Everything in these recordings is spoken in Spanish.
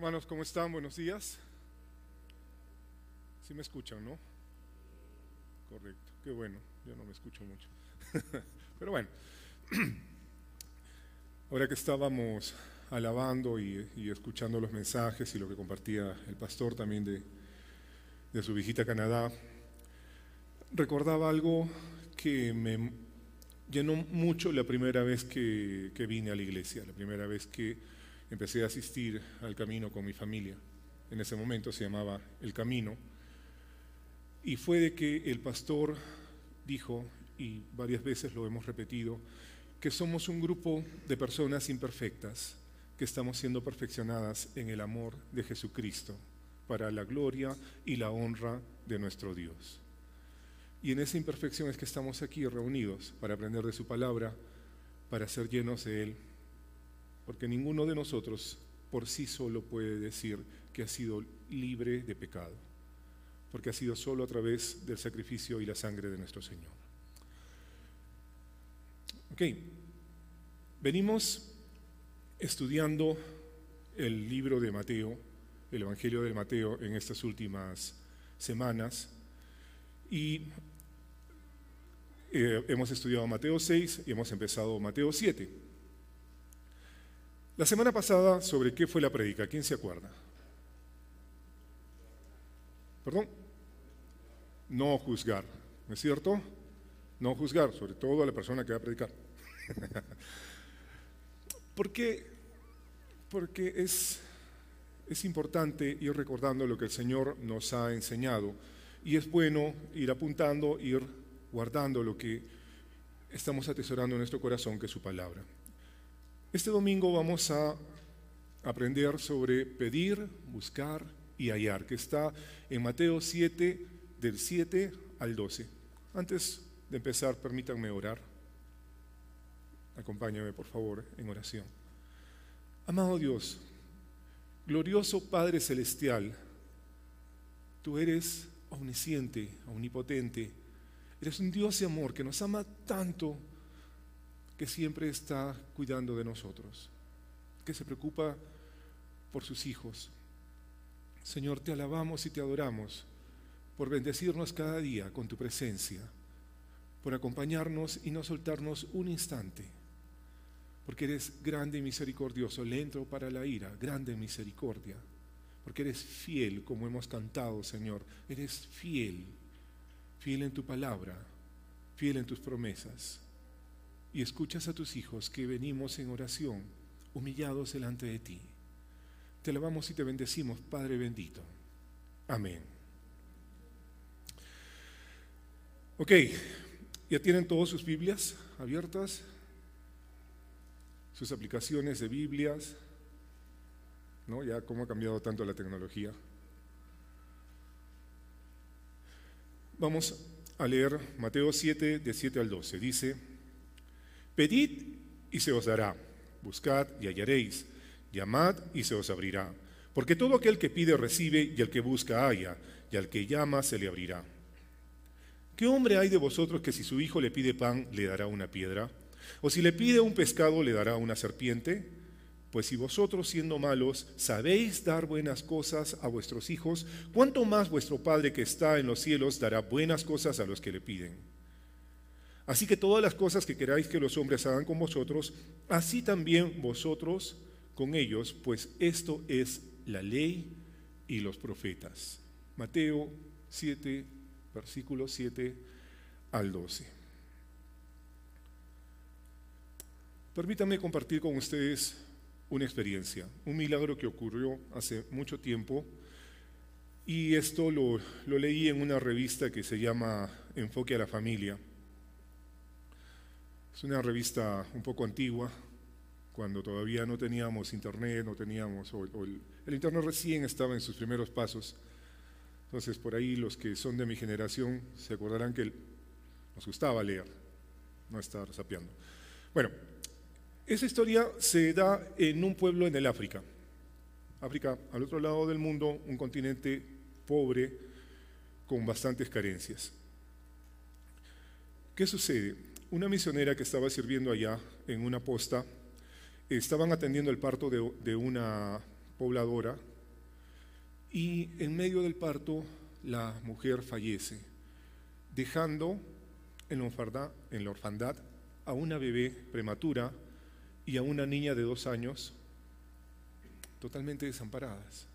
Hermanos, ¿cómo están? Buenos días. Sí me escuchan, ¿no? Correcto, qué bueno, yo no me escucho mucho. Pero bueno, ahora que estábamos alabando y, escuchando los mensajes y lo que compartía el pastor también de, de su visita a Canadá, recordaba algo que me llenó mucho la primera vez que, que vine a la iglesia, la primera vez que empecé a asistir al camino con mi familia. En ese momento se llamaba El Camino. Y fue de que el pastor dijo, y varias veces lo hemos repetido, que somos un grupo de personas imperfectas que estamos siendo perfeccionadas en el amor de Jesucristo para la gloria y la honra de nuestro Dios. Y en esa imperfección es que estamos aquí reunidos para aprender de su palabra, para ser llenos de Él porque ninguno de nosotros por sí solo puede decir que ha sido libre de pecado, porque ha sido solo a través del sacrificio y la sangre de nuestro Señor. Ok, venimos estudiando el libro de Mateo, el Evangelio de Mateo en estas últimas semanas y eh, hemos estudiado Mateo 6 y hemos empezado Mateo 7. La semana pasada, ¿sobre qué fue la predica? ¿Quién se acuerda? ¿Perdón? No juzgar, ¿no es cierto? No juzgar, sobre todo a la persona que va a predicar. ¿Por qué? Porque es, es importante ir recordando lo que el Señor nos ha enseñado y es bueno ir apuntando, ir guardando lo que estamos atesorando en nuestro corazón, que es su palabra. Este domingo vamos a aprender sobre pedir, buscar y hallar, que está en Mateo 7, del 7 al 12. Antes de empezar, permítanme orar. Acompáñame, por favor, en oración. Amado Dios, glorioso Padre Celestial, tú eres omnisciente, omnipotente, eres un Dios de amor que nos ama tanto que siempre está cuidando de nosotros, que se preocupa por sus hijos. Señor, te alabamos y te adoramos por bendecirnos cada día con tu presencia, por acompañarnos y no soltarnos un instante, porque eres grande y misericordioso, lento para la ira, grande en misericordia, porque eres fiel, como hemos cantado, Señor, eres fiel, fiel en tu palabra, fiel en tus promesas y escuchas a tus hijos que venimos en oración, humillados delante de ti. Te alabamos y te bendecimos, Padre bendito. Amén. Ok, ¿ya tienen todas sus Biblias abiertas? Sus aplicaciones de Biblias, ¿no? Ya cómo ha cambiado tanto la tecnología. Vamos a leer Mateo 7, de 7 al 12. Dice, Pedid y se os dará, buscad y hallaréis, llamad y se os abrirá. Porque todo aquel que pide recibe y el que busca halla, y al que llama se le abrirá. ¿Qué hombre hay de vosotros que si su hijo le pide pan le dará una piedra? ¿O si le pide un pescado le dará una serpiente? Pues si vosotros siendo malos sabéis dar buenas cosas a vuestros hijos, ¿cuánto más vuestro Padre que está en los cielos dará buenas cosas a los que le piden? Así que todas las cosas que queráis que los hombres hagan con vosotros, así también vosotros con ellos, pues esto es la ley y los profetas. Mateo 7, versículo 7 al 12. Permítanme compartir con ustedes una experiencia, un milagro que ocurrió hace mucho tiempo y esto lo, lo leí en una revista que se llama Enfoque a la Familia. Es una revista un poco antigua, cuando todavía no teníamos internet, no teníamos, el, internet recién estaba en sus primeros pasos. Entonces, por ahí los que son de mi generación se acordarán que nos gustaba leer, no estar sapeando. Bueno, esa historia se da en un pueblo en el África. África, al otro lado del mundo, un continente pobre con bastantes carencias. ¿Qué sucede? Una misionera que estaba sirviendo allá en una posta, estaban atendiendo el parto de, una pobladora y en medio del parto la mujer fallece, dejando en la orfandad, en la orfandad a una bebé prematura y a una niña de dos años totalmente desamparadas.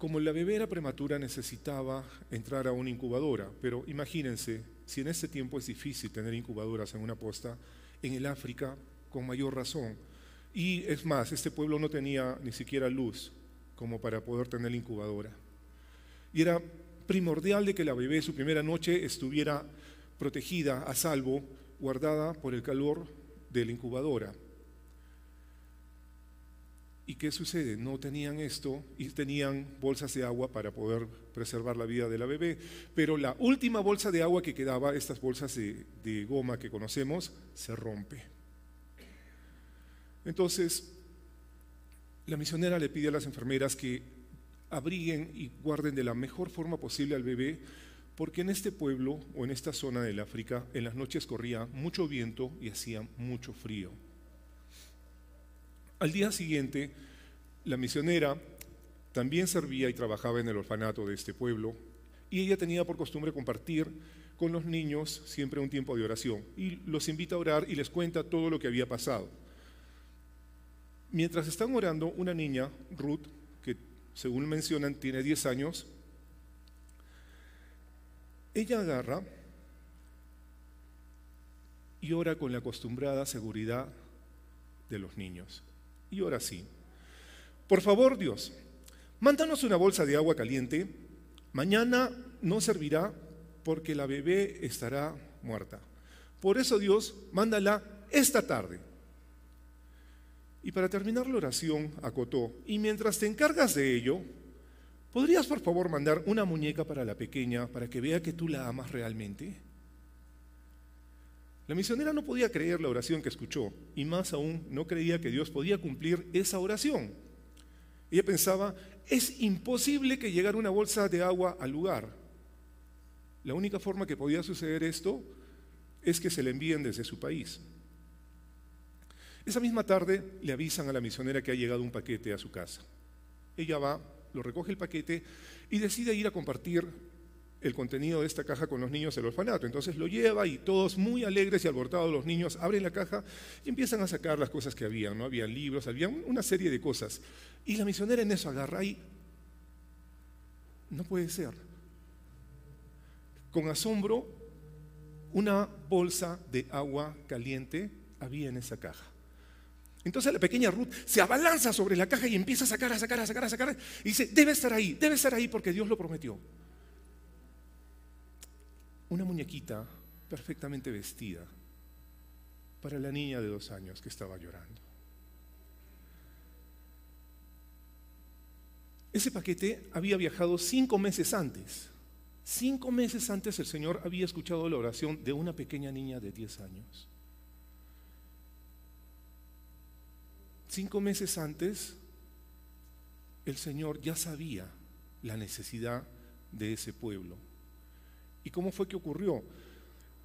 Como la bebé era prematura necesitaba entrar a una incubadora, pero imagínense, si en ese tiempo es difícil tener incubadoras en una posta, en el África con mayor razón. Y es más, este pueblo no tenía ni siquiera luz como para poder tener incubadora. Y era primordial de que la bebé su primera noche estuviera protegida, a salvo, guardada por el calor de la incubadora. ¿Y qué sucede? No tenían esto y tenían bolsas de agua para poder preservar la vida de la bebé. Pero la última bolsa de agua que quedaba, estas bolsas de, goma que conocemos, se rompe. Entonces, la misionera le pide a las enfermeras que abriguen y guarden de la mejor forma posible al bebé, porque en este pueblo o en esta zona del África, en las noches corría mucho viento y hacía mucho frío. Al día siguiente, la misionera también servía y trabajaba en el orfanato de este pueblo y ella tenía por costumbre compartir con los niños siempre un tiempo de oración y los invita a orar y les cuenta todo lo que había pasado. Mientras están orando, una niña, Ruth, que según mencionan tiene 10 años, ella agarra y ora con la acostumbrada seguridad de los niños. Y ora así. Por favor, Dios, mándanos una bolsa de agua caliente. Mañana no servirá porque la bebé estará muerta. Por eso, Dios, mándala esta tarde. Y para terminar la oración, acotó, y mientras te encargas de ello, ¿podrías por favor mandar una muñeca para la pequeña para que vea que tú la amas realmente? La misionera no podía creer la oración que escuchó y más aún no creía que Dios podía cumplir esa oración. Ella pensaba, es imposible que llegara una bolsa de agua al lugar. La única forma que podía suceder esto es que se le envíen desde su país. Esa misma tarde le avisan a la misionera que ha llegado un paquete a su casa. Ella va, lo recoge el paquete y decide ir a compartir el contenido de esta caja con los niños del orfanato. Entonces lo lleva y todos muy alegres y alborotados los niños abren la caja y empiezan a sacar las cosas que habían, ¿no? Habían libros, había una serie de cosas. Y la misionera en eso agarra y no puede ser. Con asombro, una bolsa de agua caliente había en esa caja. Entonces la pequeña Ruth se abalanza sobre la caja y empieza a sacar, a sacar, a sacar, a sacar. Y dice, debe estar ahí, debe estar ahí porque Dios lo prometió una muñequita perfectamente vestida para la niña de dos años que estaba llorando. Ese paquete había viajado cinco meses antes. Cinco meses antes el Señor había escuchado la oración de una pequeña niña de diez años. Cinco meses antes el Señor ya sabía la necesidad de ese pueblo ¿Y cómo fue que ocurrió?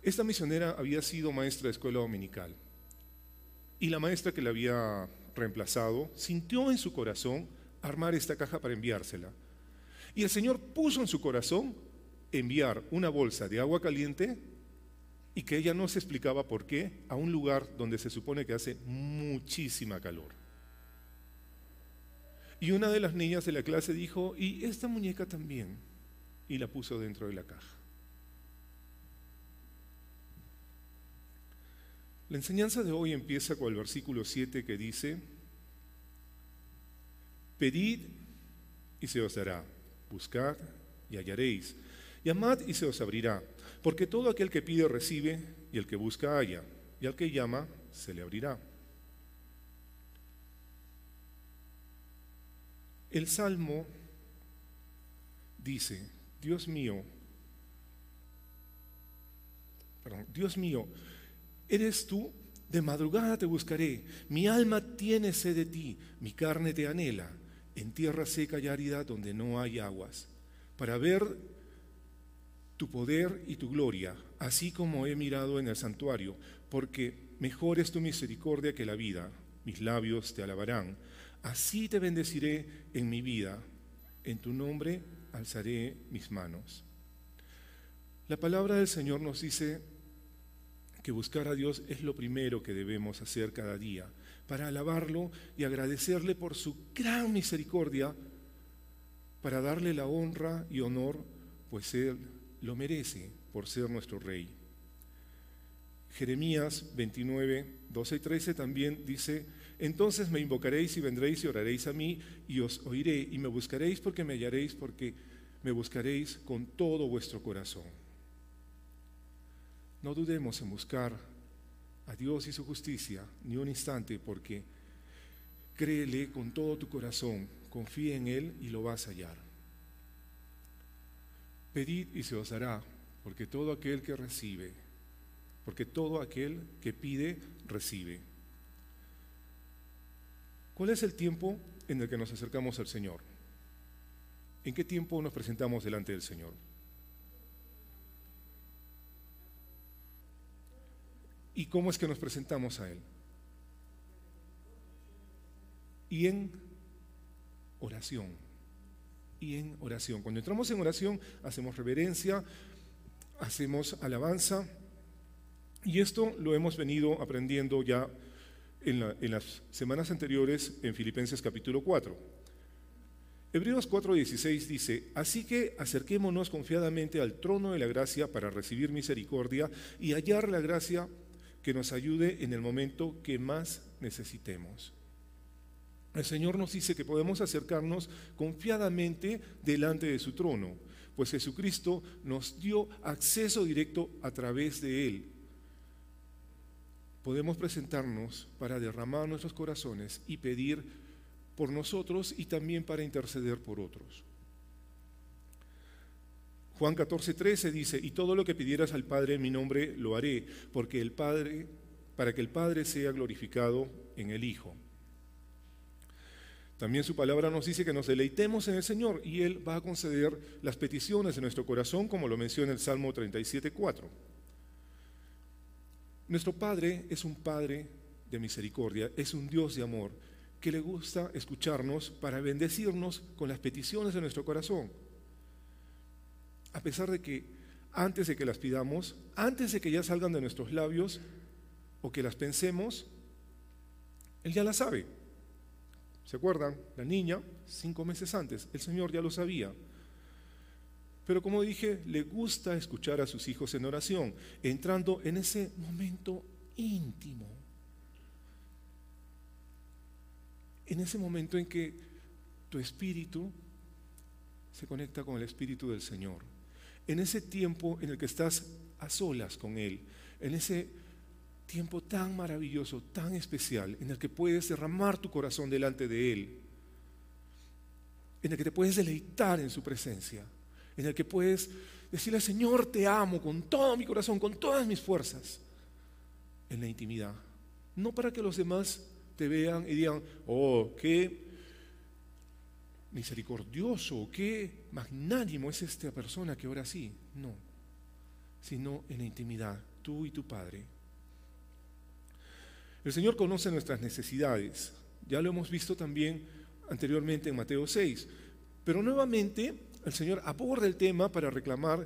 Esta misionera había sido maestra de escuela dominical y la maestra que la había reemplazado sintió en su corazón armar esta caja para enviársela. Y el Señor puso en su corazón enviar una bolsa de agua caliente y que ella no se explicaba por qué a un lugar donde se supone que hace muchísima calor. Y una de las niñas de la clase dijo, y esta muñeca también, y la puso dentro de la caja. La enseñanza de hoy empieza con el versículo 7 que dice, pedid y se os dará, buscad y hallaréis, llamad y se os abrirá, porque todo aquel que pide recibe, y el que busca halla, y al que llama se le abrirá. El Salmo dice, Dios mío, perdón, Dios mío, Eres tú, de madrugada te buscaré, mi alma tiene sed de ti, mi carne te anhela, en tierra seca y árida donde no hay aguas, para ver tu poder y tu gloria, así como he mirado en el santuario, porque mejor es tu misericordia que la vida, mis labios te alabarán. Así te bendeciré en mi vida, en tu nombre alzaré mis manos. La palabra del Señor nos dice que buscar a Dios es lo primero que debemos hacer cada día, para alabarlo y agradecerle por su gran misericordia, para darle la honra y honor, pues Él lo merece por ser nuestro Rey. Jeremías 29, 12 y 13 también dice, entonces me invocaréis y vendréis y oraréis a mí y os oiré y me buscaréis porque me hallaréis porque me buscaréis con todo vuestro corazón. No dudemos en buscar a Dios y su justicia ni un instante porque créele con todo tu corazón, confía en Él y lo vas a hallar. Pedid y se os dará, porque todo aquel que recibe, porque todo aquel que pide, recibe. ¿Cuál es el tiempo en el que nos acercamos al Señor? ¿En qué tiempo nos presentamos delante del Señor? ¿Y cómo es que nos presentamos a Él? Y en oración. Y en oración. Cuando entramos en oración, hacemos reverencia, hacemos alabanza. Y esto lo hemos venido aprendiendo ya en, las semanas anteriores en Filipenses capítulo 4. Hebreos 4:16 dice, así que acerquémonos confiadamente al trono de la gracia para recibir misericordia y hallar la gracia que nos ayude en el momento que más necesitemos. El Señor nos dice que podemos acercarnos confiadamente delante de su trono, pues Jesucristo nos dio acceso directo a través de Él. Podemos presentarnos para derramar nuestros corazones y pedir por nosotros y también para interceder por otros. Juan 14, 13 dice, y todo lo que pidieras al Padre en mi nombre lo haré, porque el Padre, para que el Padre sea glorificado en el Hijo. También su palabra nos dice que nos deleitemos en el Señor y Él va a conceder las peticiones de nuestro corazón, como lo menciona el Salmo 37, 4. Nuestro Padre es un Padre de misericordia, es un Dios de amor que le gusta escucharnos para bendecirnos con las peticiones de nuestro corazón. A pesar de que antes de que las pidamos, antes de que ya salgan de nuestros labios o que las pensemos, Él ya las sabe. ¿Se acuerdan? La niña, cinco meses antes, el Señor ya lo sabía. Pero como dije, le gusta escuchar a sus hijos en oración, entrando en ese momento íntimo en ese momento en que tu espíritu se conecta con el espíritu del Señor, en ese tiempo en el que estás a solas con Él, en ese tiempo tan maravilloso, tan especial, en el que puedes derramar tu corazón delante de Él, en el que te puedes deleitar en su presencia, en el que puedes decirle, Señor, te amo con todo mi corazón, con todas mis fuerzas, en la intimidad, no para que los demás te vean y digan, oh, qué misericordioso, qué magnánimo es esta persona que ora así. No, sino en la intimidad, tú y tu Padre. El Señor conoce nuestras necesidades, ya lo hemos visto también anteriormente en Mateo 6, pero nuevamente el Señor aborda el tema para reclamar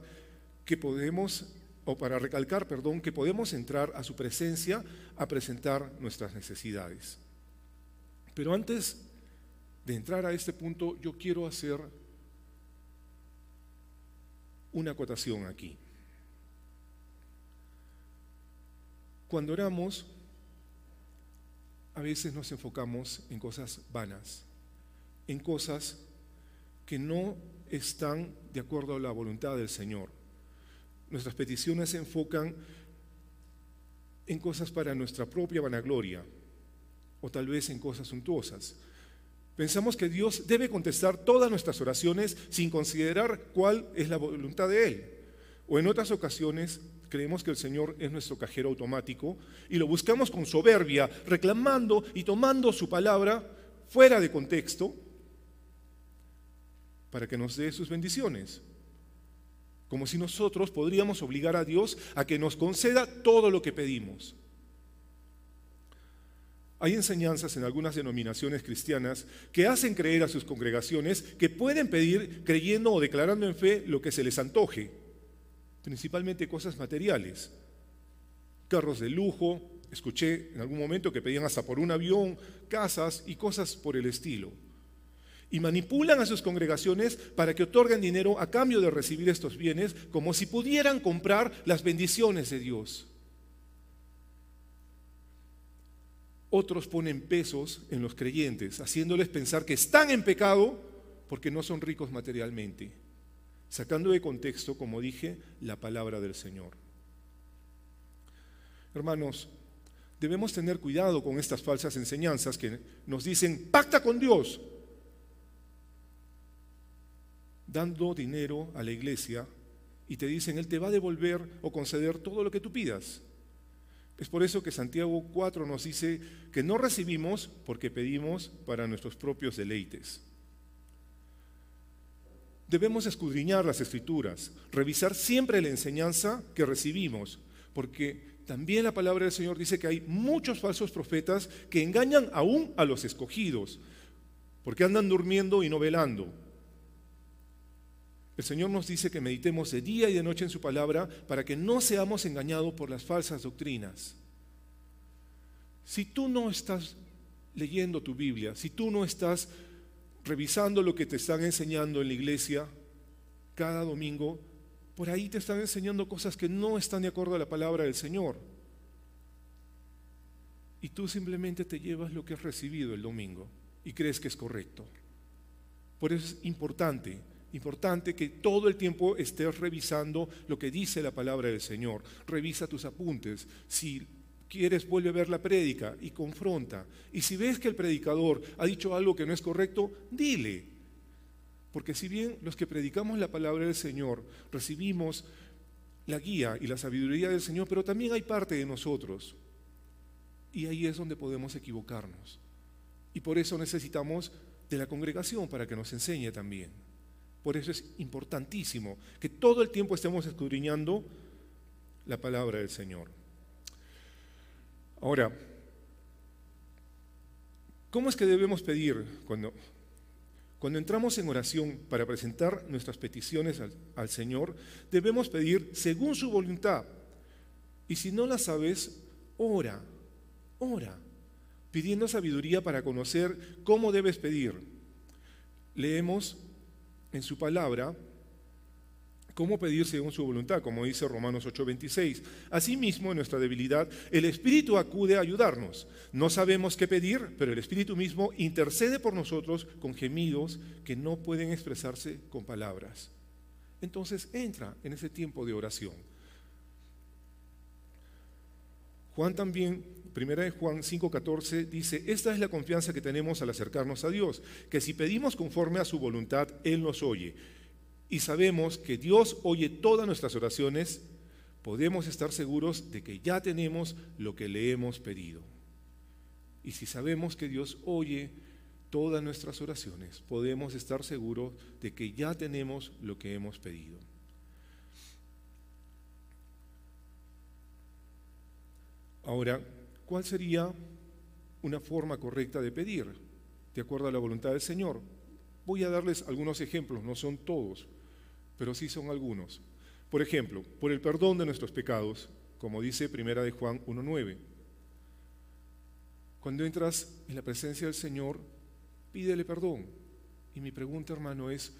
que podemos o para recalcar, perdón, que podemos entrar a su presencia a presentar nuestras necesidades. Pero antes de entrar a este punto, yo quiero hacer una acotación aquí. Cuando oramos, a veces nos enfocamos en cosas vanas, en cosas que no están de acuerdo a la voluntad del Señor. Nuestras peticiones se enfocan en cosas para nuestra propia vanagloria o tal vez en cosas suntuosas. Pensamos que Dios debe contestar todas nuestras oraciones sin considerar cuál es la voluntad de Él. O en otras ocasiones creemos que el Señor es nuestro cajero automático y lo buscamos con soberbia, reclamando y tomando su palabra fuera de contexto para que nos dé sus bendiciones como si nosotros podríamos obligar a Dios a que nos conceda todo lo que pedimos. Hay enseñanzas en algunas denominaciones cristianas que hacen creer a sus congregaciones que pueden pedir creyendo o declarando en fe lo que se les antoje, principalmente cosas materiales, carros de lujo, escuché en algún momento que pedían hasta por un avión, casas y cosas por el estilo. Y manipulan a sus congregaciones para que otorguen dinero a cambio de recibir estos bienes, como si pudieran comprar las bendiciones de Dios. Otros ponen pesos en los creyentes, haciéndoles pensar que están en pecado porque no son ricos materialmente, sacando de contexto, como dije, la palabra del Señor. Hermanos, debemos tener cuidado con estas falsas enseñanzas que nos dicen, pacta con Dios, dando dinero a la iglesia y te dicen, Él te va a devolver o conceder todo lo que tú pidas. Es por eso que Santiago 4 nos dice que no recibimos porque pedimos para nuestros propios deleites. Debemos escudriñar las escrituras, revisar siempre la enseñanza que recibimos, porque también la palabra del Señor dice que hay muchos falsos profetas que engañan aún a los escogidos, porque andan durmiendo y no velando. El Señor nos dice que meditemos de día y de noche en su palabra para que no seamos engañados por las falsas doctrinas. Si tú no estás leyendo tu Biblia, si tú no estás revisando lo que te están enseñando en la iglesia cada domingo, por ahí te están enseñando cosas que no están de acuerdo a la palabra del Señor. Y tú simplemente te llevas lo que has recibido el domingo y crees que es correcto. Por eso es importante Importante que todo el tiempo estés revisando lo que dice la palabra del Señor. Revisa tus apuntes. Si quieres, vuelve a ver la prédica y confronta. Y si ves que el predicador ha dicho algo que no es correcto, dile. Porque si bien los que predicamos la palabra del Señor recibimos la guía y la sabiduría del Señor, pero también hay parte de nosotros. Y ahí es donde podemos equivocarnos. Y por eso necesitamos de la congregación para que nos enseñe también. Por eso es importantísimo que todo el tiempo estemos escudriñando la palabra del Señor. Ahora, ¿cómo es que debemos pedir cuando, cuando entramos en oración para presentar nuestras peticiones al, al Señor? Debemos pedir según su voluntad. Y si no la sabes, ora, ora, pidiendo sabiduría para conocer cómo debes pedir. Leemos en su palabra cómo pedir según su voluntad, como dice Romanos 8:26. Asimismo, en nuestra debilidad, el Espíritu acude a ayudarnos. No sabemos qué pedir, pero el Espíritu mismo intercede por nosotros con gemidos que no pueden expresarse con palabras. Entonces entra en ese tiempo de oración. Juan también Primera de Juan 5:14 dice, esta es la confianza que tenemos al acercarnos a Dios, que si pedimos conforme a su voluntad, Él nos oye. Y sabemos que Dios oye todas nuestras oraciones, podemos estar seguros de que ya tenemos lo que le hemos pedido. Y si sabemos que Dios oye todas nuestras oraciones, podemos estar seguros de que ya tenemos lo que hemos pedido. Ahora, ¿Cuál sería una forma correcta de pedir, de acuerdo a la voluntad del Señor? Voy a darles algunos ejemplos, no son todos, pero sí son algunos. Por ejemplo, por el perdón de nuestros pecados, como dice Primera de Juan 1.9. Cuando entras en la presencia del Señor, pídele perdón. Y mi pregunta, hermano, es,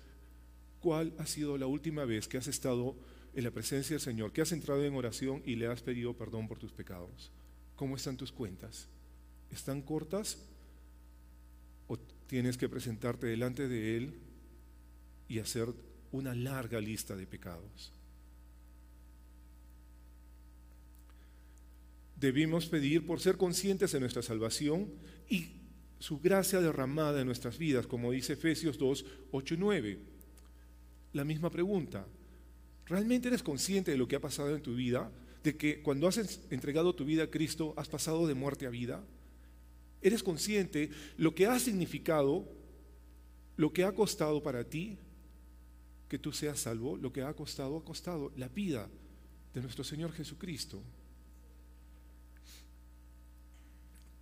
¿cuál ha sido la última vez que has estado en la presencia del Señor, que has entrado en oración y le has pedido perdón por tus pecados? ¿Cómo están tus cuentas? ¿Están cortas? ¿O tienes que presentarte delante de Él y hacer una larga lista de pecados? Debimos pedir por ser conscientes de nuestra salvación y su gracia derramada en nuestras vidas, como dice Efesios 2, 8 y 9. La misma pregunta. ¿Realmente eres consciente de lo que ha pasado en tu vida? De que cuando has entregado tu vida a Cristo has pasado de muerte a vida? ¿Eres consciente lo que ha significado, lo que ha costado para ti que tú seas salvo? Lo que ha costado, ha costado la vida de nuestro Señor Jesucristo.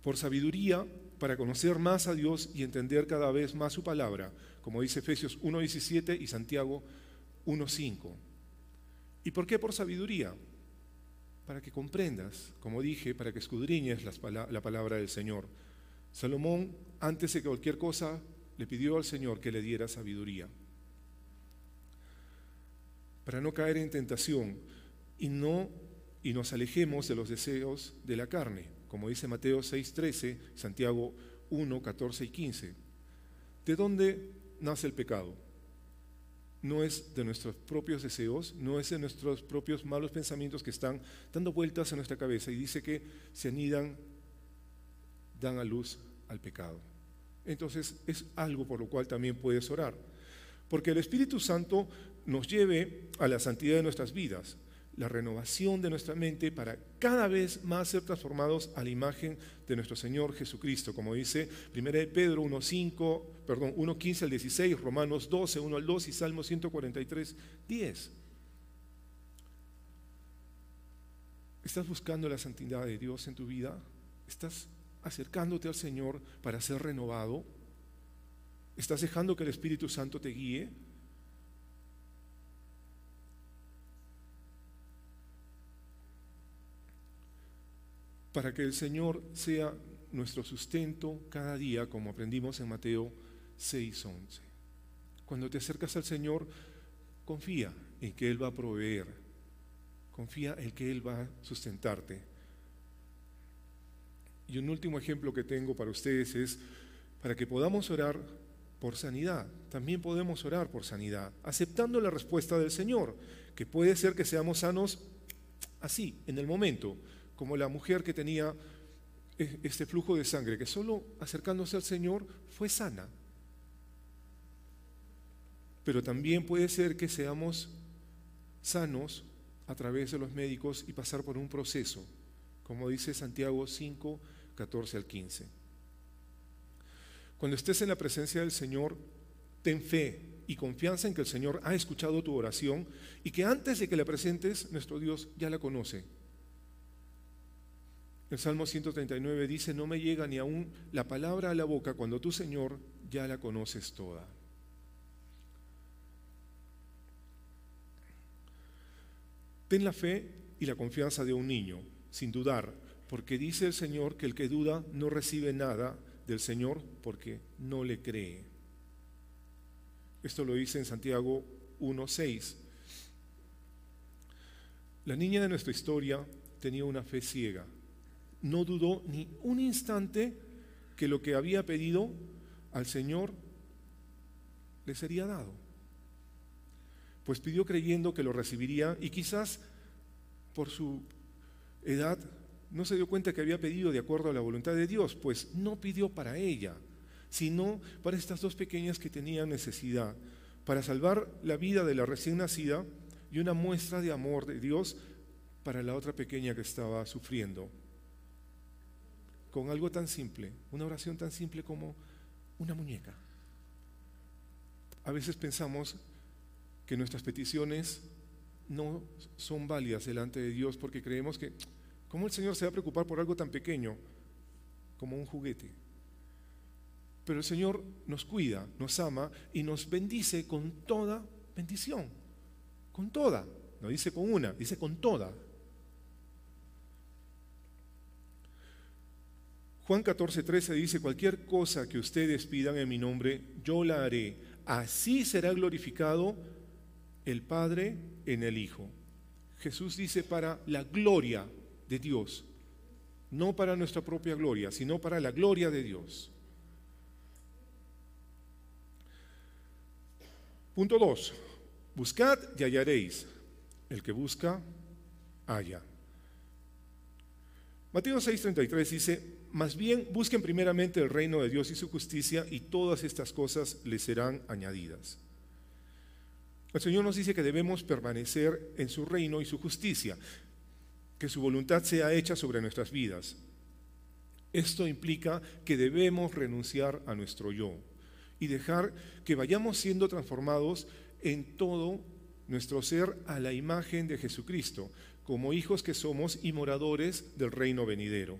por sabiduría para conocer más a Dios y entender cada vez más su palabra, como dice Efesios 1.17 y Santiago 1.5. ¿Y por qué por sabiduría? Para que comprendas, como dije, para que escudriñes la palabra del Señor. Salomón, antes de cualquier cosa, le pidió al Señor que le diera sabiduría. Para no caer en tentación y no y nos alejemos de los deseos de la carne, como dice Mateo 6:13, Santiago 1, 14 y 15. ¿De dónde nace el pecado? No es de nuestros propios deseos, no es de nuestros propios malos pensamientos que están dando vueltas en nuestra cabeza y dice que se anidan, dan a luz al pecado. Entonces es algo por lo cual también puedes orar. Porque el Espíritu Santo nos lleve a la santidad de nuestras vidas la renovación de nuestra mente para cada vez más ser transformados a la imagen de nuestro Señor Jesucristo, como dice 1 Pedro 1.5, perdón, 1.15 al 16, Romanos 12, 1 al 2 y Salmo 143, 10. ¿Estás buscando la santidad de Dios en tu vida? ¿Estás acercándote al Señor para ser renovado? ¿Estás dejando que el Espíritu Santo te guíe? Para que el Señor sea nuestro sustento cada día, como aprendimos en Mateo 6:11. Cuando te acercas al Señor, confía en que Él va a proveer, confía en que Él va a sustentarte. Y un último ejemplo que tengo para ustedes es para que podamos orar por sanidad. También podemos orar por sanidad, aceptando la respuesta del Señor, que puede ser que seamos sanos así, en el momento, como la mujer que tenía e, este flujo de sangre, que solo acercándose al Señor fue sana. Pero también puede ser que seamos sanos a través de los médicos y pasar por un proceso, como dice Santiago 5, 14 al 15. Cuando estés en la presencia del Señor, ten fe y confianza en que el Señor ha escuchado tu oración y que antes de que la presentes, nuestro Dios ya la conoce el Salmo 139 dice, no me llega ni aún la palabra a la boca cuando tú, Señor, ya la conoces toda. Ten la fe y la confianza de un niño, sin dudar, porque dice el Señor que el que duda no recibe nada del Señor porque no le cree. Esto lo dice en Santiago 1.6. La niña de nuestra historia tenía una fe ciega no dudó ni un instante que lo que había pedido al Señor le sería dado. Pues pidió creyendo que lo recibiría y quizás por su edad no se dio cuenta que había pedido de acuerdo a la voluntad de Dios, pues no pidió para ella, sino para estas dos pequeñas que tenían necesidad, para salvar la vida de la recién nacida y una muestra de amor de Dios para la otra pequeña que estaba sufriendo con algo tan simple, una oración tan simple como una muñeca. A veces pensamos que nuestras peticiones no son válidas delante de Dios porque creemos que, ¿cómo el Señor se va a preocupar por algo tan pequeño como un juguete? Pero el Señor nos cuida, nos ama y nos bendice con toda bendición, con toda, no dice con una, dice con toda. Juan 14, 13 dice, cualquier cosa que ustedes pidan en mi nombre, yo la haré. Así será glorificado el Padre en el Hijo. Jesús dice para la gloria de Dios, no para nuestra propia gloria, sino para la gloria de Dios. Punto 2. Buscad y hallaréis. El que busca, halla. Mateo 6:33 dice, más bien busquen primeramente el reino de Dios y su justicia y todas estas cosas les serán añadidas. El Señor nos dice que debemos permanecer en su reino y su justicia, que su voluntad sea hecha sobre nuestras vidas. Esto implica que debemos renunciar a nuestro yo y dejar que vayamos siendo transformados en todo nuestro ser a la imagen de Jesucristo, como hijos que somos y moradores del reino venidero.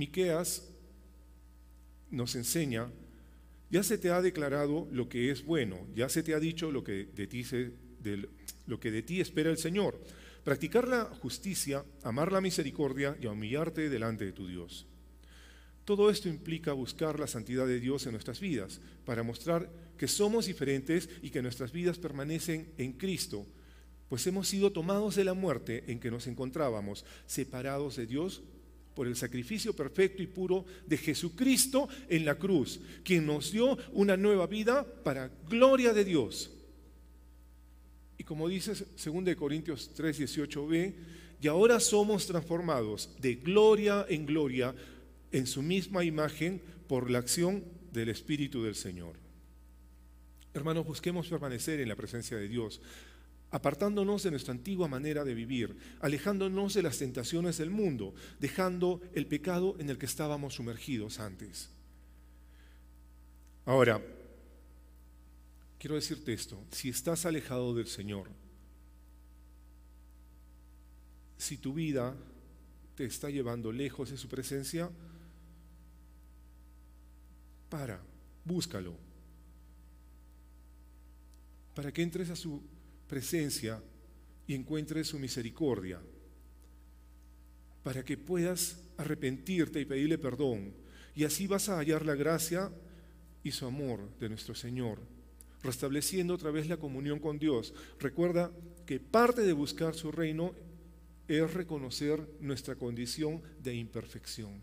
Miqueas nos enseña, ya se te ha declarado lo que es bueno, ya se te ha dicho lo que de ti, lo que de ti espera el Señor. Practicar la justicia, amar la misericordia y humillarte delante de tu Dios. Todo esto implica buscar la santidad de Dios en nuestras vidas, para mostrar que somos diferentes y que nuestras vidas permanecen en Cristo, pues hemos sido tomados de la muerte en que nos encontrábamos, separados de Dios por el sacrificio perfecto y puro de Jesucristo en la cruz, quien nos dio una nueva vida para gloria de Dios. Y como dice 2 Corintios 3, 18b, y ahora somos transformados de gloria en gloria en su misma imagen por la acción del Espíritu del Señor. Hermanos, busquemos permanecer en la presencia de Dios, apartándonos de nuestra antigua manera de vivir, alejándonos de las tentaciones del mundo, dejando el pecado en el que estábamos sumergidos antes. Ahora, quiero decirte esto, si estás alejado del Señor, si tu vida te está llevando lejos de su presencia, para, búscalo. Para que entres a su presencia y encuentres su misericordia. Para que puedas arrepentirte y pedirle perdón. Y así vas a hallar la gracia y su amor de nuestro Señor, restableciendo otra vez la comunión con Dios. Recuerda que parte de buscar su reino es reconocer nuestra condición de imperfección.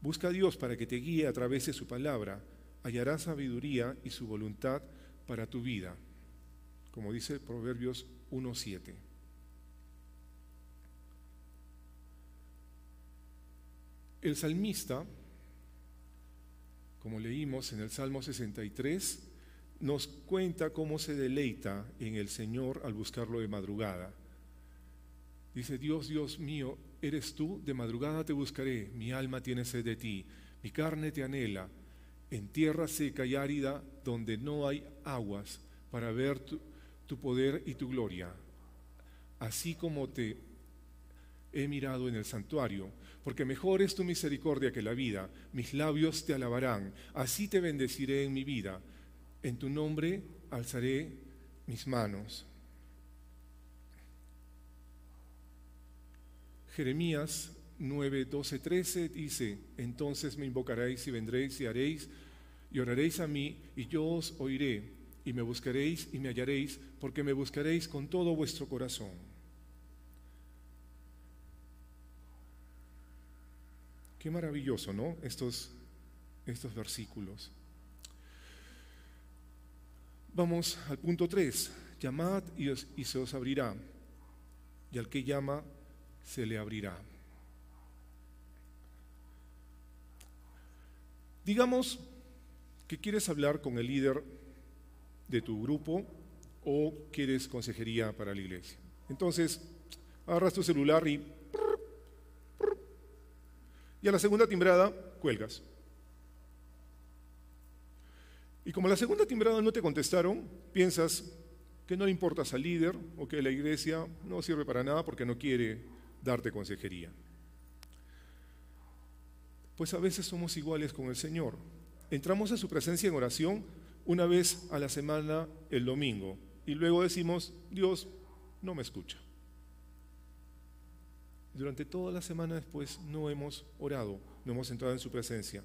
Busca a Dios para que te guíe a través de su palabra. Hallarás sabiduría y su voluntad para tu vida, como dice Proverbios 1.7. El salmista, como leímos en el Salmo 63, nos cuenta cómo se deleita en el Señor al buscarlo de madrugada. Dice, Dios, Dios mío, eres tú, de madrugada te buscaré, mi alma tiene sed de ti, mi carne te anhela, en tierra seca y árida donde no hay aguas, para ver tu, tu poder y tu gloria. Así como te he mirado en el santuario, porque mejor es tu misericordia que la vida, mis labios te alabarán, así te bendeciré en mi vida, en tu nombre alzaré mis manos. Jeremías 9, 12, 13 dice, entonces me invocaréis y vendréis y haréis y oraréis a mí y yo os oiré y me buscaréis y me hallaréis porque me buscaréis con todo vuestro corazón. Qué maravilloso, ¿no? Estos, estos versículos. Vamos al punto 3. Llamad y, y se os abrirá. Y al que llama, se le abrirá. Digamos que quieres hablar con el líder de tu grupo o quieres consejería para la iglesia. Entonces, agarras tu celular y... Y a la segunda timbrada cuelgas. Y como a la segunda timbrada no te contestaron, piensas que no le importas al líder o que la iglesia no sirve para nada porque no quiere darte consejería. Pues a veces somos iguales con el Señor. Entramos a su presencia en oración una vez a la semana el domingo y luego decimos, Dios no me escucha. Durante toda la semana después no hemos orado, no hemos entrado en su presencia.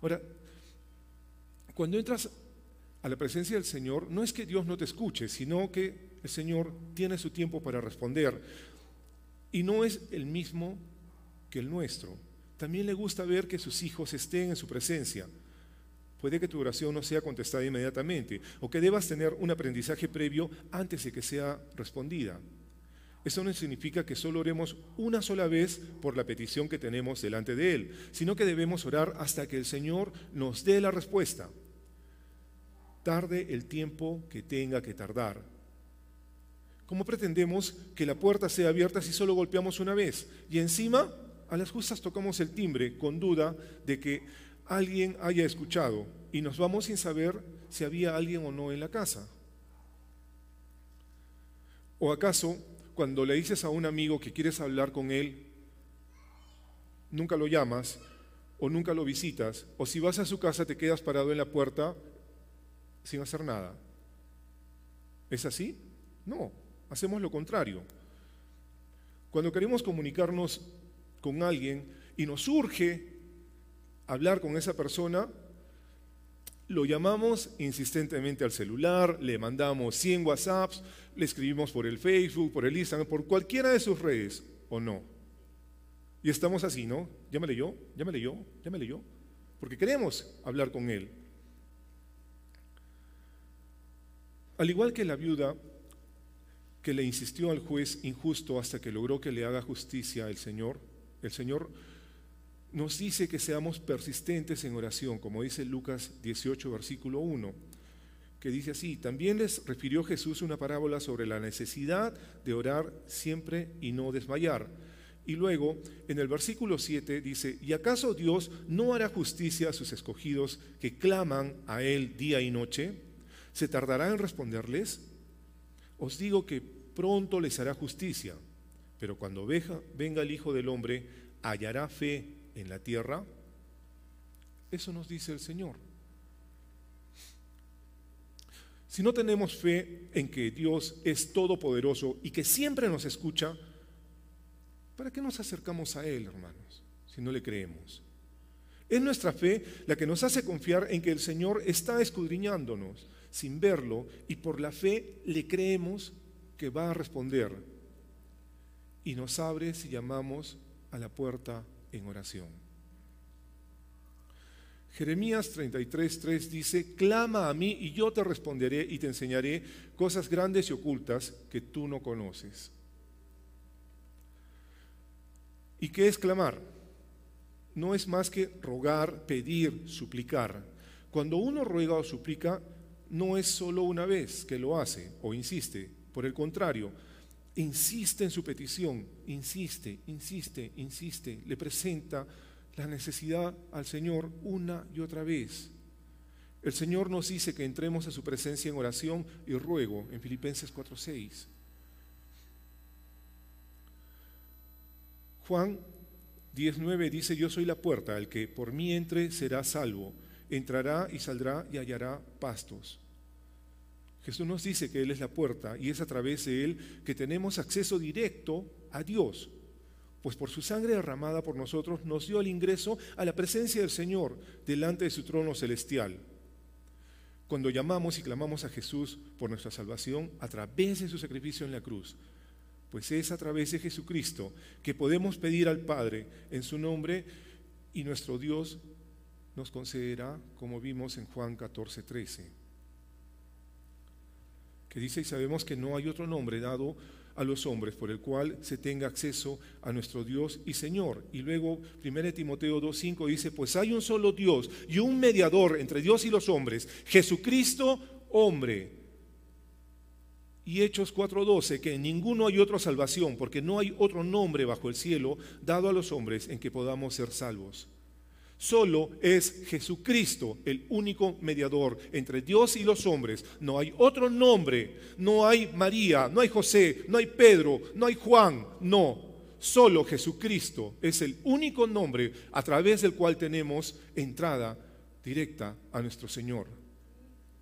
Ahora, cuando entras a la presencia del Señor, no es que Dios no te escuche, sino que el Señor tiene su tiempo para responder y no es el mismo que el nuestro. También le gusta ver que sus hijos estén en su presencia. Puede que tu oración no sea contestada inmediatamente o que debas tener un aprendizaje previo antes de que sea respondida. Eso no significa que solo oremos una sola vez por la petición que tenemos delante de Él, sino que debemos orar hasta que el Señor nos dé la respuesta. Tarde el tiempo que tenga que tardar. ¿Cómo pretendemos que la puerta sea abierta si solo golpeamos una vez? Y encima, a las justas tocamos el timbre con duda de que alguien haya escuchado y nos vamos sin saber si había alguien o no en la casa. ¿O acaso cuando le dices a un amigo que quieres hablar con él, nunca lo llamas o nunca lo visitas, o si vas a su casa te quedas parado en la puerta sin hacer nada. ¿Es así? No, hacemos lo contrario. Cuando queremos comunicarnos con alguien y nos surge hablar con esa persona, lo llamamos insistentemente al celular, le mandamos 100 WhatsApps, le escribimos por el Facebook, por el Instagram, por cualquiera de sus redes, ¿o no? Y estamos así, ¿no? Ya me leyó, ya me leyó, porque queremos hablar con él. Al igual que la viuda que le insistió al juez injusto hasta que logró que le haga justicia el Señor, el Señor nos dice que seamos persistentes en oración, como dice Lucas 18, versículo 1, que dice así, también les refirió Jesús una parábola sobre la necesidad de orar siempre y no desmayar. Y luego, en el versículo 7 dice, ¿y acaso Dios no hará justicia a sus escogidos que claman a Él día y noche? ¿Se tardará en responderles? Os digo que pronto les hará justicia, pero cuando venga el Hijo del Hombre, hallará fe en la tierra? Eso nos dice el Señor. Si no tenemos fe en que Dios es todopoderoso y que siempre nos escucha, ¿para qué nos acercamos a Él, hermanos, si no le creemos? Es nuestra fe la que nos hace confiar en que el Señor está escudriñándonos sin verlo y por la fe le creemos que va a responder y nos abre si llamamos a la puerta en oración. Jeremías 33:3 dice, clama a mí y yo te responderé y te enseñaré cosas grandes y ocultas que tú no conoces. ¿Y qué es clamar? No es más que rogar, pedir, suplicar. Cuando uno ruega o suplica, no es solo una vez que lo hace o insiste. Por el contrario, insiste en su petición, insiste, insiste, insiste, le presenta la necesidad al Señor una y otra vez. El Señor nos dice que entremos a su presencia en oración y ruego en Filipenses 4:6. Juan 19 dice, yo soy la puerta, el que por mí entre será salvo, entrará y saldrá y hallará pastos. Jesús nos dice que Él es la puerta y es a través de Él que tenemos acceso directo a Dios, pues por su sangre derramada por nosotros nos dio el ingreso a la presencia del Señor delante de su trono celestial. Cuando llamamos y clamamos a Jesús por nuestra salvación a través de su sacrificio en la cruz, pues es a través de Jesucristo que podemos pedir al Padre en su nombre y nuestro Dios nos concederá, como vimos en Juan 14, 13 que dice, y sabemos que no hay otro nombre dado a los hombres por el cual se tenga acceso a nuestro Dios y Señor. Y luego 1 Timoteo 2.5 dice, pues hay un solo Dios y un mediador entre Dios y los hombres, Jesucristo hombre. Y Hechos 4.12, que en ninguno hay otra salvación, porque no hay otro nombre bajo el cielo dado a los hombres en que podamos ser salvos. Solo es Jesucristo el único mediador entre Dios y los hombres. No hay otro nombre, no hay María, no hay José, no hay Pedro, no hay Juan, no. Solo Jesucristo es el único nombre a través del cual tenemos entrada directa a nuestro Señor.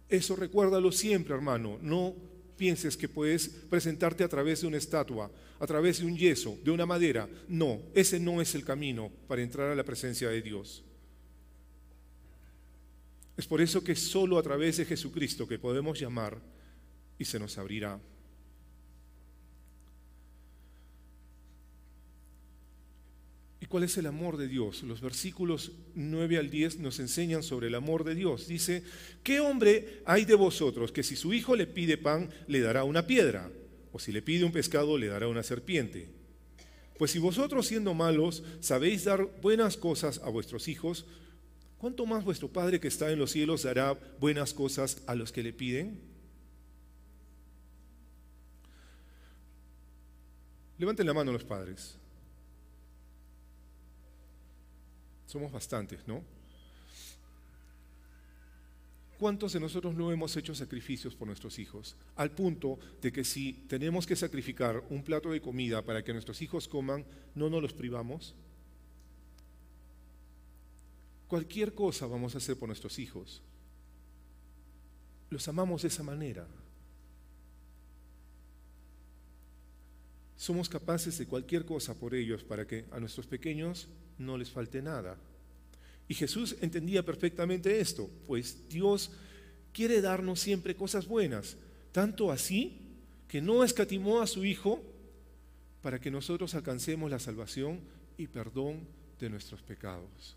Eso recuérdalo siempre, hermano. No pienses que puedes presentarte a través de una estatua, a través de un yeso, de una madera. No, ese no es el camino para entrar a la presencia de Dios. Es por eso que solo a través de Jesucristo que podemos llamar y se nos abrirá. ¿Y cuál es el amor de Dios? Los versículos 9 al 10 nos enseñan sobre el amor de Dios. Dice, ¿qué hombre hay de vosotros que si su hijo le pide pan, le dará una piedra? O si le pide un pescado, le dará una serpiente. Pues si vosotros siendo malos sabéis dar buenas cosas a vuestros hijos, ¿cuánto más vuestro Padre que está en los cielos dará buenas cosas a los que le piden? Levanten la mano los padres. Somos bastantes, ¿no? ¿Cuántos de nosotros no hemos hecho sacrificios por nuestros hijos? Al punto de que si tenemos que sacrificar un plato de comida para que nuestros hijos coman, ¿no nos los privamos? cualquier cosa vamos a hacer por nuestros hijos. Los amamos de esa manera. Somos capaces de cualquier cosa por ellos para que a nuestros pequeños no les falte nada. Y Jesús entendía perfectamente esto, pues Dios quiere darnos siempre cosas buenas, tanto así que no escatimó a su Hijo para que nosotros alcancemos la salvación y perdón de nuestros pecados.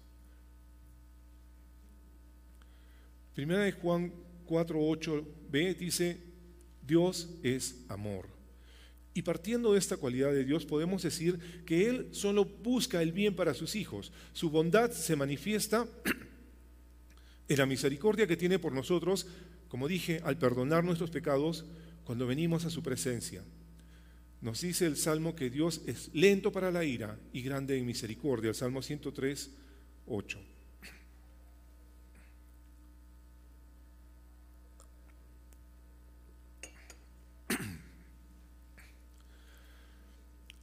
Primera de Juan 4.8b dice, Dios es amor. Y partiendo de esta cualidad de Dios podemos decir que Él solo busca el bien para sus hijos. Su bondad se manifiesta en la misericordia que tiene por nosotros, como dije, al perdonar nuestros pecados cuando venimos a su presencia. Nos dice el Salmo que Dios es lento para la ira y grande en misericordia, el Salmo 103, 8.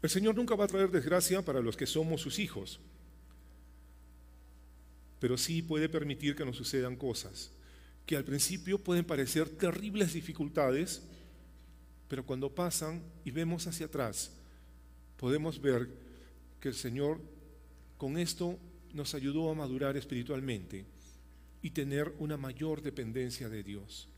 El Señor nunca va a traer desgracia para los que somos sus hijos, pero sí puede permitir que nos sucedan cosas que al principio pueden parecer terribles dificultades, pero cuando pasan y vemos hacia atrás, podemos ver que el Señor con esto nos ayudó a madurar espiritualmente y tener una mayor dependencia de Dios.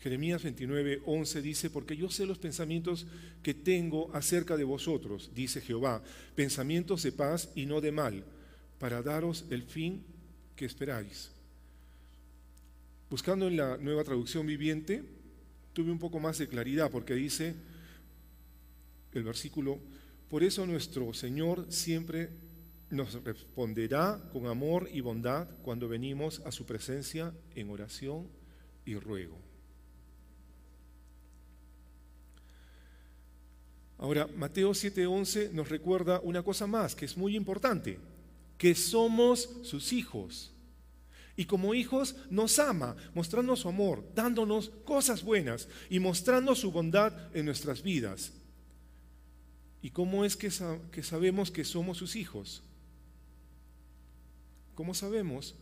Jeremías 29, 11 dice, porque yo sé los pensamientos que tengo acerca de vosotros, dice Jehová, pensamientos de paz y no de mal, para daros el fin que esperáis. Buscando en la nueva traducción viviente, tuve un poco más de claridad, porque dice el versículo, por eso nuestro Señor siempre nos responderá con amor y bondad cuando venimos a su presencia en oración y ruego. Ahora, Mateo 7:11 nos recuerda una cosa más que es muy importante, que somos sus hijos. Y como hijos nos ama, mostrando su amor, dándonos cosas buenas y mostrando su bondad en nuestras vidas. ¿Y cómo es que, que sabemos que somos sus hijos? ¿Cómo sabemos?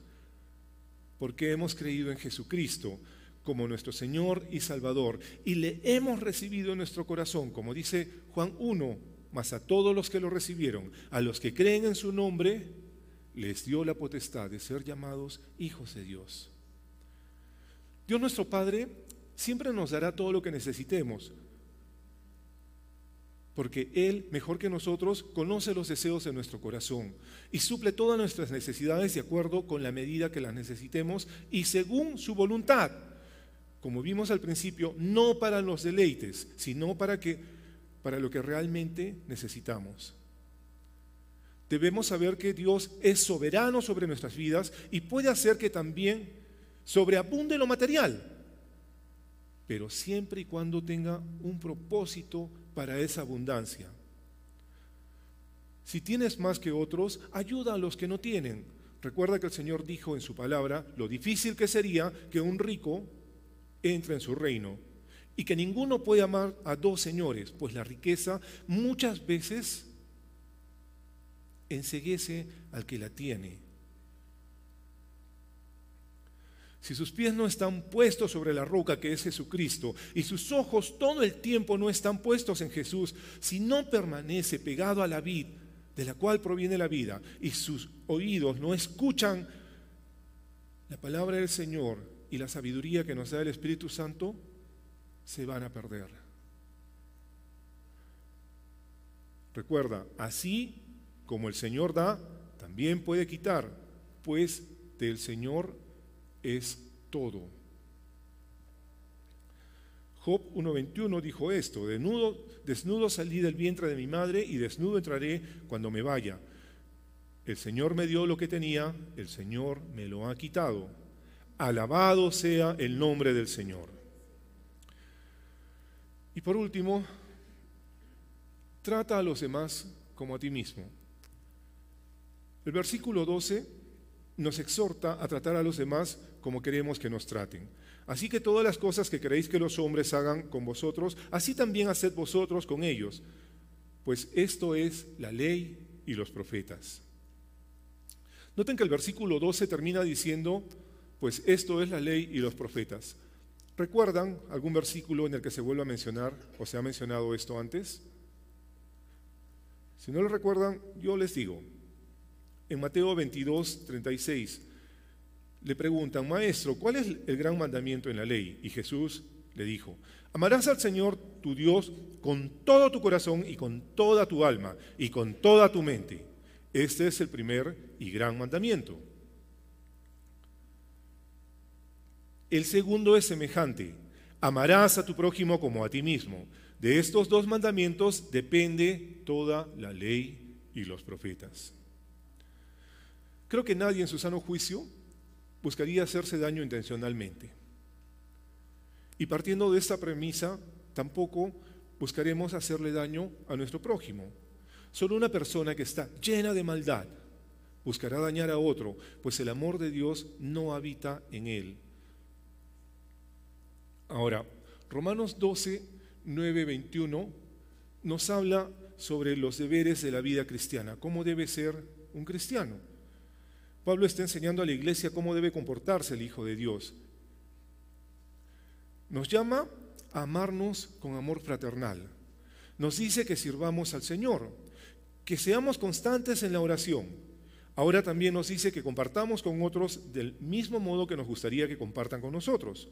Porque hemos creído en Jesucristo como nuestro Señor y Salvador y le hemos recibido en nuestro corazón, como dice Juan 1, mas a todos los que lo recibieron, a los que creen en su nombre, les dio la potestad de ser llamados hijos de Dios. Dios nuestro Padre siempre nos dará todo lo que necesitemos, porque Él, mejor que nosotros, conoce los deseos de nuestro corazón y suple todas nuestras necesidades de acuerdo con la medida que las necesitemos y según su voluntad como vimos al principio, no para los deleites, sino para, que, para lo que realmente necesitamos. Debemos saber que Dios es soberano sobre nuestras vidas y puede hacer que también sobreabunde lo material, pero siempre y cuando tenga un propósito para esa abundancia. Si tienes más que otros, ayuda a los que no tienen. Recuerda que el Señor dijo en su palabra lo difícil que sería que un rico entra en su reino y que ninguno puede amar a dos señores, pues la riqueza muchas veces enseguece al que la tiene. Si sus pies no están puestos sobre la roca que es Jesucristo y sus ojos todo el tiempo no están puestos en Jesús, si no permanece pegado a la vid de la cual proviene la vida y sus oídos no escuchan la palabra del Señor, y la sabiduría que nos da el Espíritu Santo se van a perder. Recuerda, así como el Señor da, también puede quitar, pues del Señor es todo. Job 1.21 dijo esto, desnudo, desnudo salí del vientre de mi madre y desnudo entraré cuando me vaya. El Señor me dio lo que tenía, el Señor me lo ha quitado. Alabado sea el nombre del Señor. Y por último, trata a los demás como a ti mismo. El versículo 12 nos exhorta a tratar a los demás como queremos que nos traten. Así que todas las cosas que queréis que los hombres hagan con vosotros, así también haced vosotros con ellos, pues esto es la ley y los profetas. Noten que el versículo 12 termina diciendo, pues esto es la ley y los profetas. ¿Recuerdan algún versículo en el que se vuelva a mencionar o se ha mencionado esto antes? Si no lo recuerdan, yo les digo, en Mateo 22, 36, le preguntan, Maestro, ¿cuál es el gran mandamiento en la ley? Y Jesús le dijo, amarás al Señor tu Dios con todo tu corazón y con toda tu alma y con toda tu mente. Este es el primer y gran mandamiento. El segundo es semejante, amarás a tu prójimo como a ti mismo. De estos dos mandamientos depende toda la ley y los profetas. Creo que nadie en su sano juicio buscaría hacerse daño intencionalmente. Y partiendo de esta premisa, tampoco buscaremos hacerle daño a nuestro prójimo. Solo una persona que está llena de maldad buscará dañar a otro, pues el amor de Dios no habita en él. Ahora, Romanos 12, 9, 21 nos habla sobre los deberes de la vida cristiana, cómo debe ser un cristiano. Pablo está enseñando a la iglesia cómo debe comportarse el Hijo de Dios. Nos llama a amarnos con amor fraternal. Nos dice que sirvamos al Señor, que seamos constantes en la oración. Ahora también nos dice que compartamos con otros del mismo modo que nos gustaría que compartan con nosotros,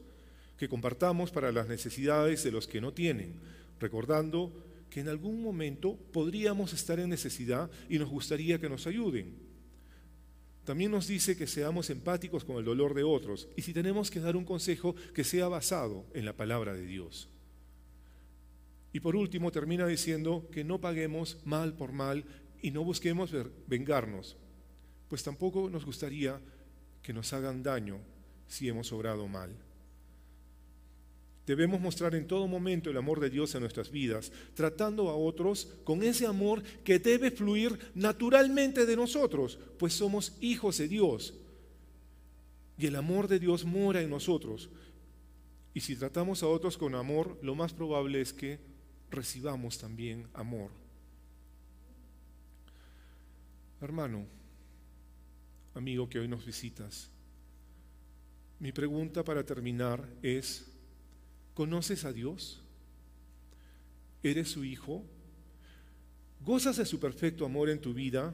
que compartamos para las necesidades de los que no tienen, recordando que en algún momento podríamos estar en necesidad y nos gustaría que nos ayuden. También nos dice que seamos empáticos con el dolor de otros y si tenemos que dar un consejo que sea basado en la palabra de Dios. Y por último termina diciendo que no paguemos mal por mal y no busquemos vengarnos, pues tampoco nos gustaría que nos hagan daño si hemos obrado mal. Debemos mostrar en todo momento el amor de Dios en nuestras vidas, tratando a otros con ese amor que debe fluir naturalmente de nosotros, pues somos hijos de Dios. Y el amor de Dios mora en nosotros. Y si tratamos a otros con amor, lo más probable es que recibamos también amor. Hermano, amigo que hoy nos visitas, mi pregunta para terminar es, ¿Conoces a Dios? ¿Eres su hijo? ¿Gozas de su perfecto amor en tu vida?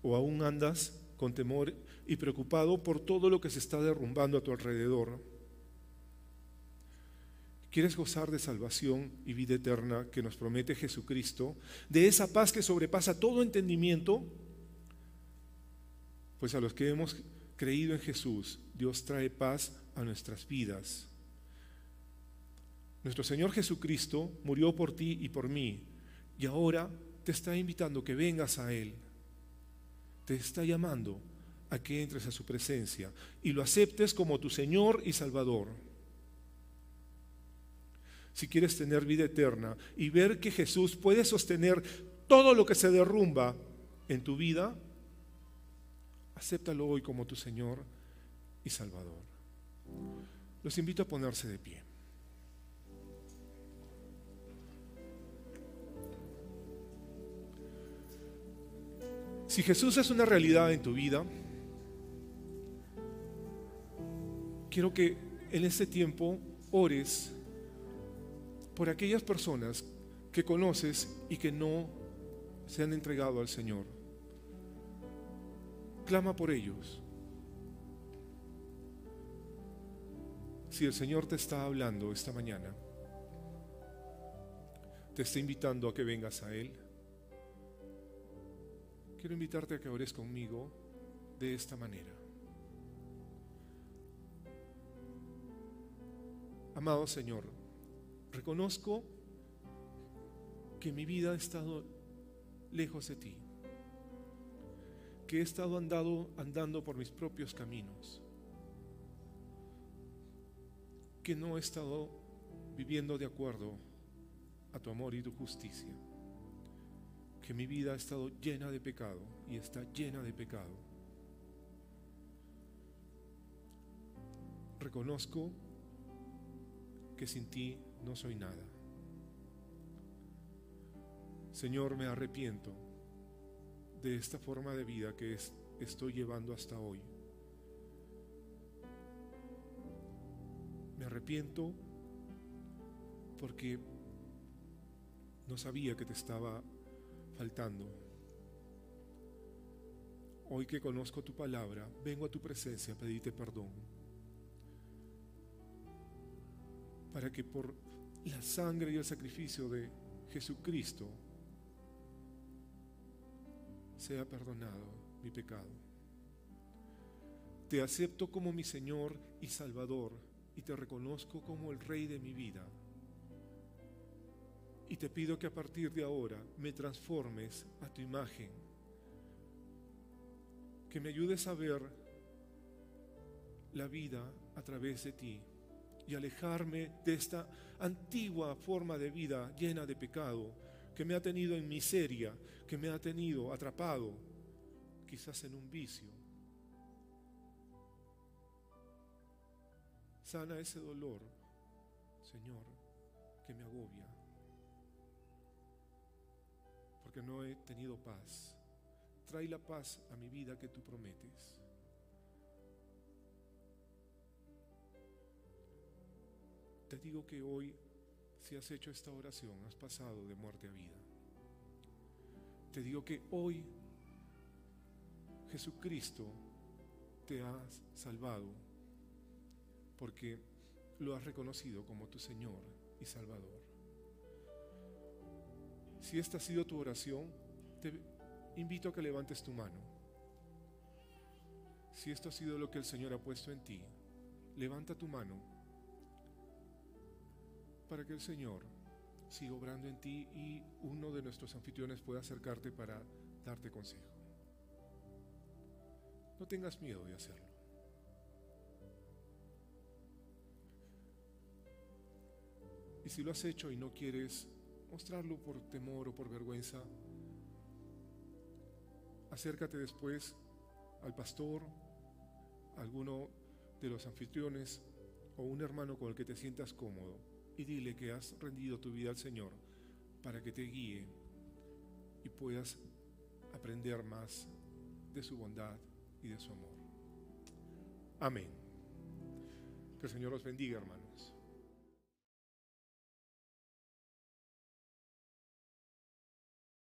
¿O aún andas con temor y preocupado por todo lo que se está derrumbando a tu alrededor? ¿Quieres gozar de salvación y vida eterna que nos promete Jesucristo? ¿De esa paz que sobrepasa todo entendimiento? Pues a los que hemos creído en Jesús, Dios trae paz a nuestras vidas. Nuestro Señor Jesucristo murió por ti y por mí y ahora te está invitando que vengas a Él. Te está llamando a que entres a su presencia y lo aceptes como tu Señor y Salvador. Si quieres tener vida eterna y ver que Jesús puede sostener todo lo que se derrumba en tu vida, acéptalo hoy como tu Señor y Salvador. Los invito a ponerse de pie. Si Jesús es una realidad en tu vida, quiero que en este tiempo ores por aquellas personas que conoces y que no se han entregado al Señor. Clama por ellos. Si el Señor te está hablando esta mañana, te está invitando a que vengas a Él quiero invitarte a que ores conmigo de esta manera. Amado Señor, reconozco que mi vida ha estado lejos de ti, que he estado andado, andando por mis propios caminos, que no he estado viviendo de acuerdo a tu amor y tu justicia que mi vida ha estado llena de pecado y está llena de pecado. Reconozco que sin ti no soy nada. Señor, me arrepiento de esta forma de vida que es estoy llevando hasta hoy. Me arrepiento porque no sabía que te estaba faltando. Hoy que conozco tu palabra, vengo a tu presencia a pedirte perdón. Para que por la sangre y el sacrificio de Jesucristo sea perdonado mi pecado. Te acepto como mi Señor y Salvador y te reconozco como el Rey de mi vida. Y te pido que a partir de ahora me transformes a tu imagen, que me ayudes a ver la vida a través de ti y alejarme de esta antigua forma de vida llena de pecado que me ha tenido en miseria, que me ha tenido atrapado, quizás en un vicio. Sana ese dolor, Señor, que me agobia, no he tenido paz. Trae la paz a mi vida que tú prometes. Te digo que hoy, si has hecho esta oración, has pasado de muerte a vida. Te digo que hoy Jesucristo te ha salvado porque lo has reconocido como tu Señor y Salvador. Si esta ha sido tu oración, te invito a que levantes tu mano. Si esto ha sido lo que el Señor ha puesto en ti, levanta tu mano para que el Señor siga obrando en ti y uno de nuestros anfitriones pueda acercarte para darte consejo. No tengas miedo de hacerlo. Y si lo has hecho y no quieres mostrarlo por temor o por vergüenza, acércate después al pastor, a alguno de los anfitriones o un hermano con el que te sientas cómodo y dile que has rendido tu vida al Señor para que te guíe y puedas aprender más de su bondad y de su amor. Amén. Que el Señor los bendiga, hermano.